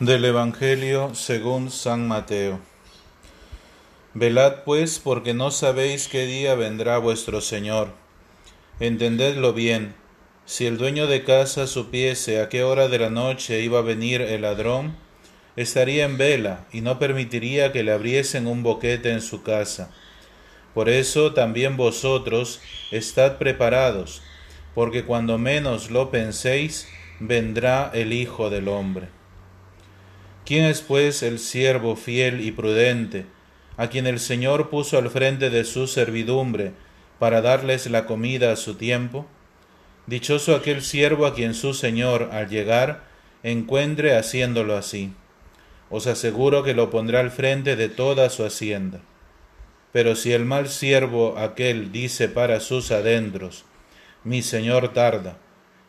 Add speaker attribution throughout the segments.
Speaker 1: Del Evangelio según San Mateo. Velad pues, porque no sabéis qué día vendrá vuestro Señor. Entendedlo bien. Si el dueño de casa supiese a qué hora de la noche iba a venir el ladrón, estaría en vela y no permitiría que le abriesen un boquete en su casa. Por eso también vosotros estad preparados, porque cuando menos lo penséis, vendrá el Hijo del Hombre. ¿Quién es pues el siervo fiel y prudente, a quien el Señor puso al frente de su servidumbre para darles la comida a su tiempo? Dichoso aquel siervo a quien su Señor, al llegar, encuentre haciéndolo así. Os aseguro que lo pondrá al frente de toda su hacienda. Pero si el mal siervo aquel dice para sus adentros, mi Señor tarda,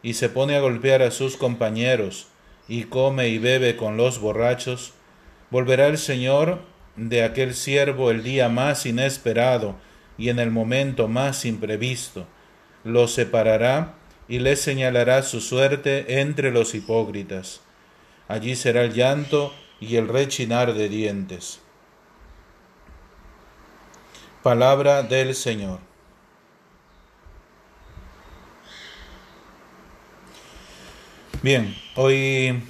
Speaker 1: y se pone a golpear a sus compañeros, y come y bebe con los borrachos, volverá el Señor de aquel siervo el día más inesperado y en el momento más imprevisto, lo separará y le señalará su suerte entre los hipócritas. Allí será el llanto y el rechinar de dientes. Palabra del Señor. Bien, hoy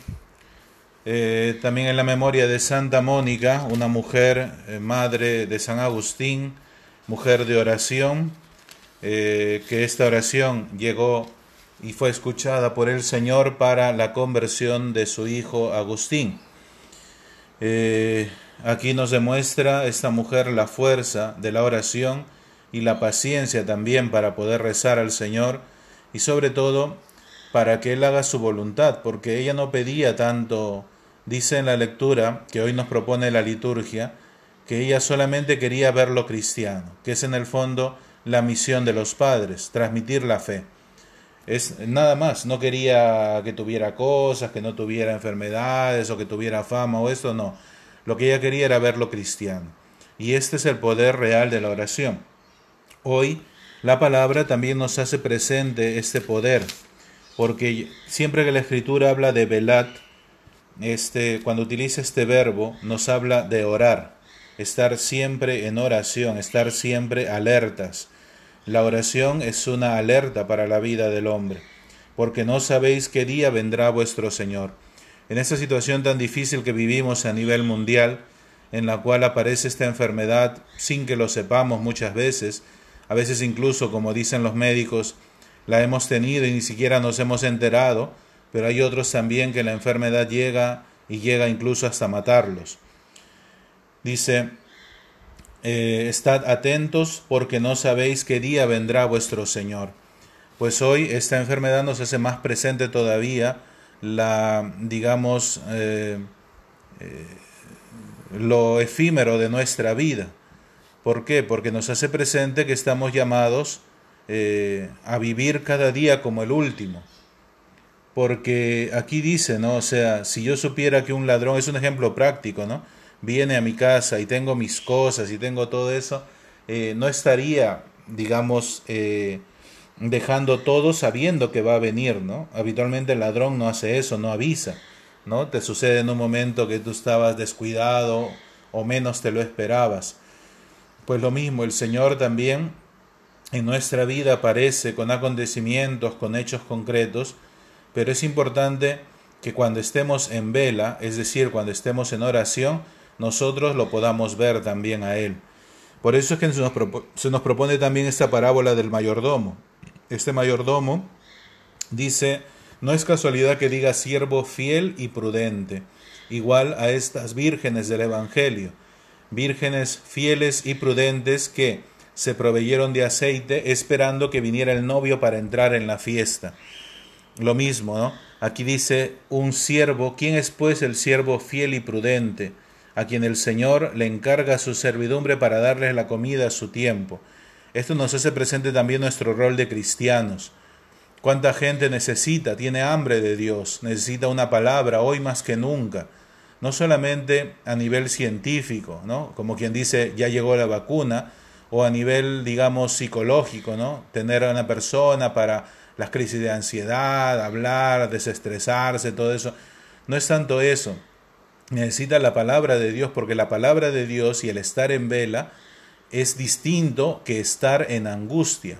Speaker 1: eh, también en la memoria de Santa Mónica, una mujer, eh, madre de San Agustín, mujer de oración, eh, que esta oración llegó y fue escuchada por el Señor para la conversión de su hijo Agustín. aquí nos demuestra esta mujer la fuerza de la oración y la paciencia también para poder rezar al Señor y sobre todo para que Él haga su voluntad, porque ella no pedía tanto, dice en la lectura que hoy nos propone la liturgia, que ella solamente quería ver lo cristiano, que es en el fondo la misión de los padres, transmitir la fe. Es nada más, no quería que tuviera cosas, que no tuviera enfermedades o que tuviera fama o esto, no. Lo que ella quería era ver lo cristiano. Y este es el poder real de la oración. Hoy la palabra también nos hace presente este poder porque siempre que la escritura habla de velat, este, cuando utiliza este verbo, nos habla de orar, estar siempre en oración, estar siempre alertas. La oración es una alerta para la vida del hombre, porque no sabéis qué día vendrá vuestro Señor. En esta situación tan difícil que vivimos a nivel mundial, en la cual aparece esta enfermedad sin que lo sepamos muchas veces, a veces incluso, como dicen los médicos, la hemos tenido y ni siquiera nos hemos enterado, pero hay otros también que la enfermedad llega y llega incluso hasta matarlos. Dice, eh, estad atentos porque no sabéis qué día vendrá vuestro Señor. Pues hoy esta enfermedad nos hace más presente todavía la, digamos, eh, eh, lo efímero de nuestra vida. ¿Por qué? Porque nos hace presente que estamos llamados eh, a vivir cada día como el último. Porque aquí dice, ¿no? O sea, si yo supiera que un ladrón, es un ejemplo práctico, ¿no? Viene a mi casa y tengo mis cosas y tengo todo eso, eh, no estaría, digamos, eh, dejando todo sabiendo que va a venir, ¿no? Habitualmente el ladrón no hace eso, no avisa, ¿no? Te sucede en un momento que tú estabas descuidado o menos te lo esperabas. Pues lo mismo, el Señor también en nuestra vida aparece con acontecimientos, con hechos concretos, pero es importante que cuando estemos en vela, es decir, cuando estemos en oración, nosotros lo podamos ver también a Él. Por eso es que se nos, se nos propone también esta parábola del mayordomo. Este mayordomo dice, no es casualidad que diga siervo fiel y prudente, igual a estas vírgenes del Evangelio, vírgenes fieles y prudentes que, se proveyeron de aceite esperando que viniera el novio para entrar en la fiesta. Lo mismo, ¿no? Aquí dice un siervo, ¿quién es pues el siervo fiel y prudente, a quien el Señor le encarga su servidumbre para darles la comida a su tiempo? Esto nos hace presente también nuestro rol de cristianos. ¿Cuánta gente necesita, tiene hambre de Dios, necesita una palabra hoy más que nunca? No solamente a nivel científico, ¿no? Como quien dice, ya llegó la vacuna, o a nivel, digamos, psicológico, ¿no? Tener a una persona para las crisis de ansiedad, hablar, desestresarse, todo eso. No es tanto eso, necesita la palabra de Dios porque la palabra de Dios y el estar en vela es distinto que estar en angustia.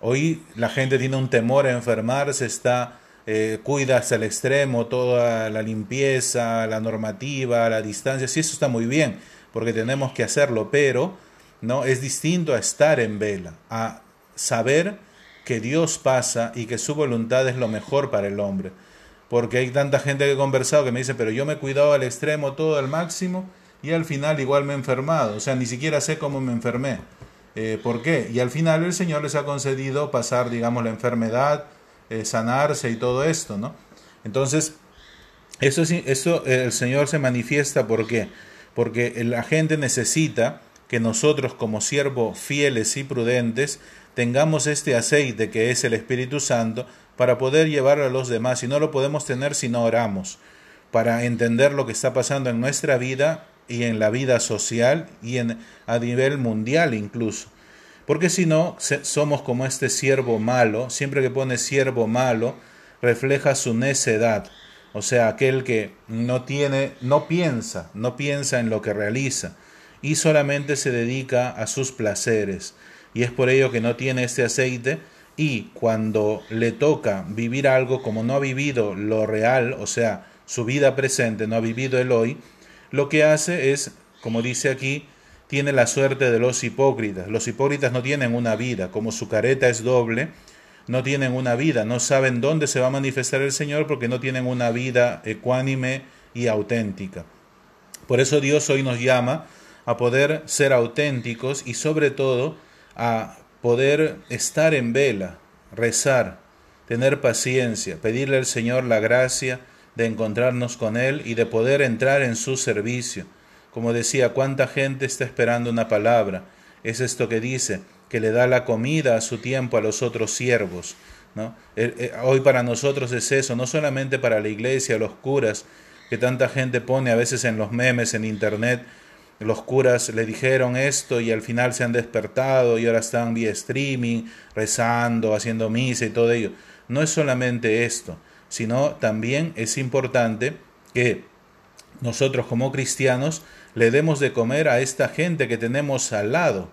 Speaker 1: Hoy la gente tiene un temor a enfermarse, está eh, cuida hasta el extremo toda la limpieza, la normativa, la distancia. Sí, eso está muy bien, porque tenemos que hacerlo, pero no es distinto a estar en vela, a saber que Dios pasa y que su voluntad es lo mejor para el hombre. Porque hay tanta gente que he conversado que me dice, pero yo me he cuidado al extremo, todo al máximo, y al final igual me he enfermado. O sea, ni siquiera sé cómo me enfermé. Eh, ¿Por qué? Y al final el Señor les ha concedido pasar, digamos, la enfermedad, eh, sanarse y todo esto, ¿no? Entonces, eso, eso eh, el Señor se manifiesta, ¿por qué? Porque la gente necesita que nosotros como siervos fieles y prudentes tengamos este aceite que es el Espíritu Santo para poder llevarlo a los demás. Y no lo podemos tener si no oramos para entender lo que está pasando en nuestra vida y en la vida social y en, a nivel mundial incluso. Porque si no, somos como este siervo malo, siempre que pone siervo malo, refleja su necedad, o sea, aquel que no tiene, no piensa, no piensa en lo que realiza y solamente se dedica a sus placeres. Y es por ello que no tiene este aceite y cuando le toca vivir algo como no ha vivido lo real, o sea, su vida presente, no ha vivido el hoy, lo que hace es, como dice aquí, tiene la suerte de los hipócritas. Los hipócritas no tienen una vida, como su careta es doble, no tienen una vida, no saben dónde se va a manifestar el Señor porque no tienen una vida ecuánime y auténtica. Por eso Dios hoy nos llama a poder ser auténticos y sobre todo a poder estar en vela, rezar, tener paciencia, pedirle al Señor la gracia de encontrarnos con Él y de poder entrar en su servicio. Como decía, ¿cuánta gente está esperando una palabra? Es esto que dice, que le da la comida a su tiempo a los otros siervos. ¿no? Eh, eh, hoy para nosotros es eso, no solamente para la iglesia, los curas, que tanta gente pone a veces en los memes, en internet, los curas le dijeron esto y al final se han despertado y ahora están vía streaming, rezando, haciendo misa y todo ello. No es solamente esto, sino también es importante que nosotros como cristianos le demos de comer a esta gente que tenemos al lado.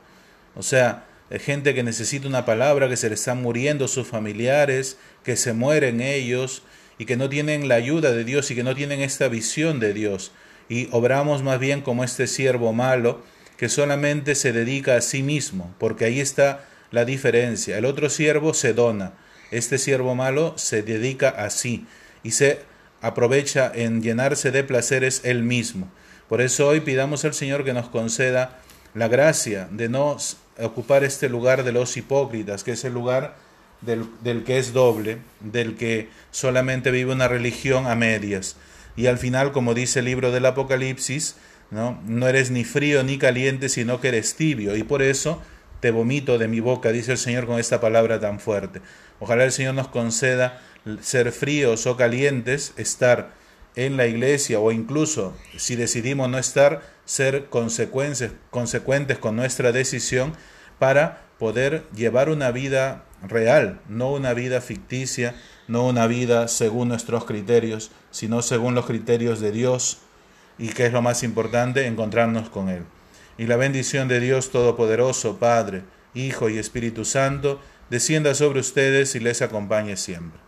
Speaker 1: O sea, gente que necesita una palabra, que se le están muriendo sus familiares, que se mueren ellos y que no tienen la ayuda de Dios y que no tienen esta visión de Dios. Y obramos más bien como este siervo malo que solamente se dedica a sí mismo, porque ahí está la diferencia. El otro siervo se dona, este siervo malo se dedica a sí y se aprovecha en llenarse de placeres él mismo. Por eso hoy pidamos al Señor que nos conceda la gracia de no ocupar este lugar de los hipócritas, que es el lugar del, del, que es doble, del que solamente vive una religión a medias. Y al final, como dice el libro del Apocalipsis, ¿no? no eres ni frío ni caliente, sino que eres tibio. Y por eso te vomito de mi boca, dice el Señor con esta palabra tan fuerte. Ojalá el Señor nos conceda ser fríos o calientes, estar en la iglesia o incluso si decidimos no estar, ser consecuentes, consecuentes con nuestra decisión para poder llevar una vida real, no una vida ficticia, no una vida según nuestros criterios, sino según los criterios de Dios y que es lo más importante, encontrarnos con Él. Y la bendición de Dios Todopoderoso, Padre, Hijo y Espíritu Santo, descienda sobre ustedes y les acompañe siempre.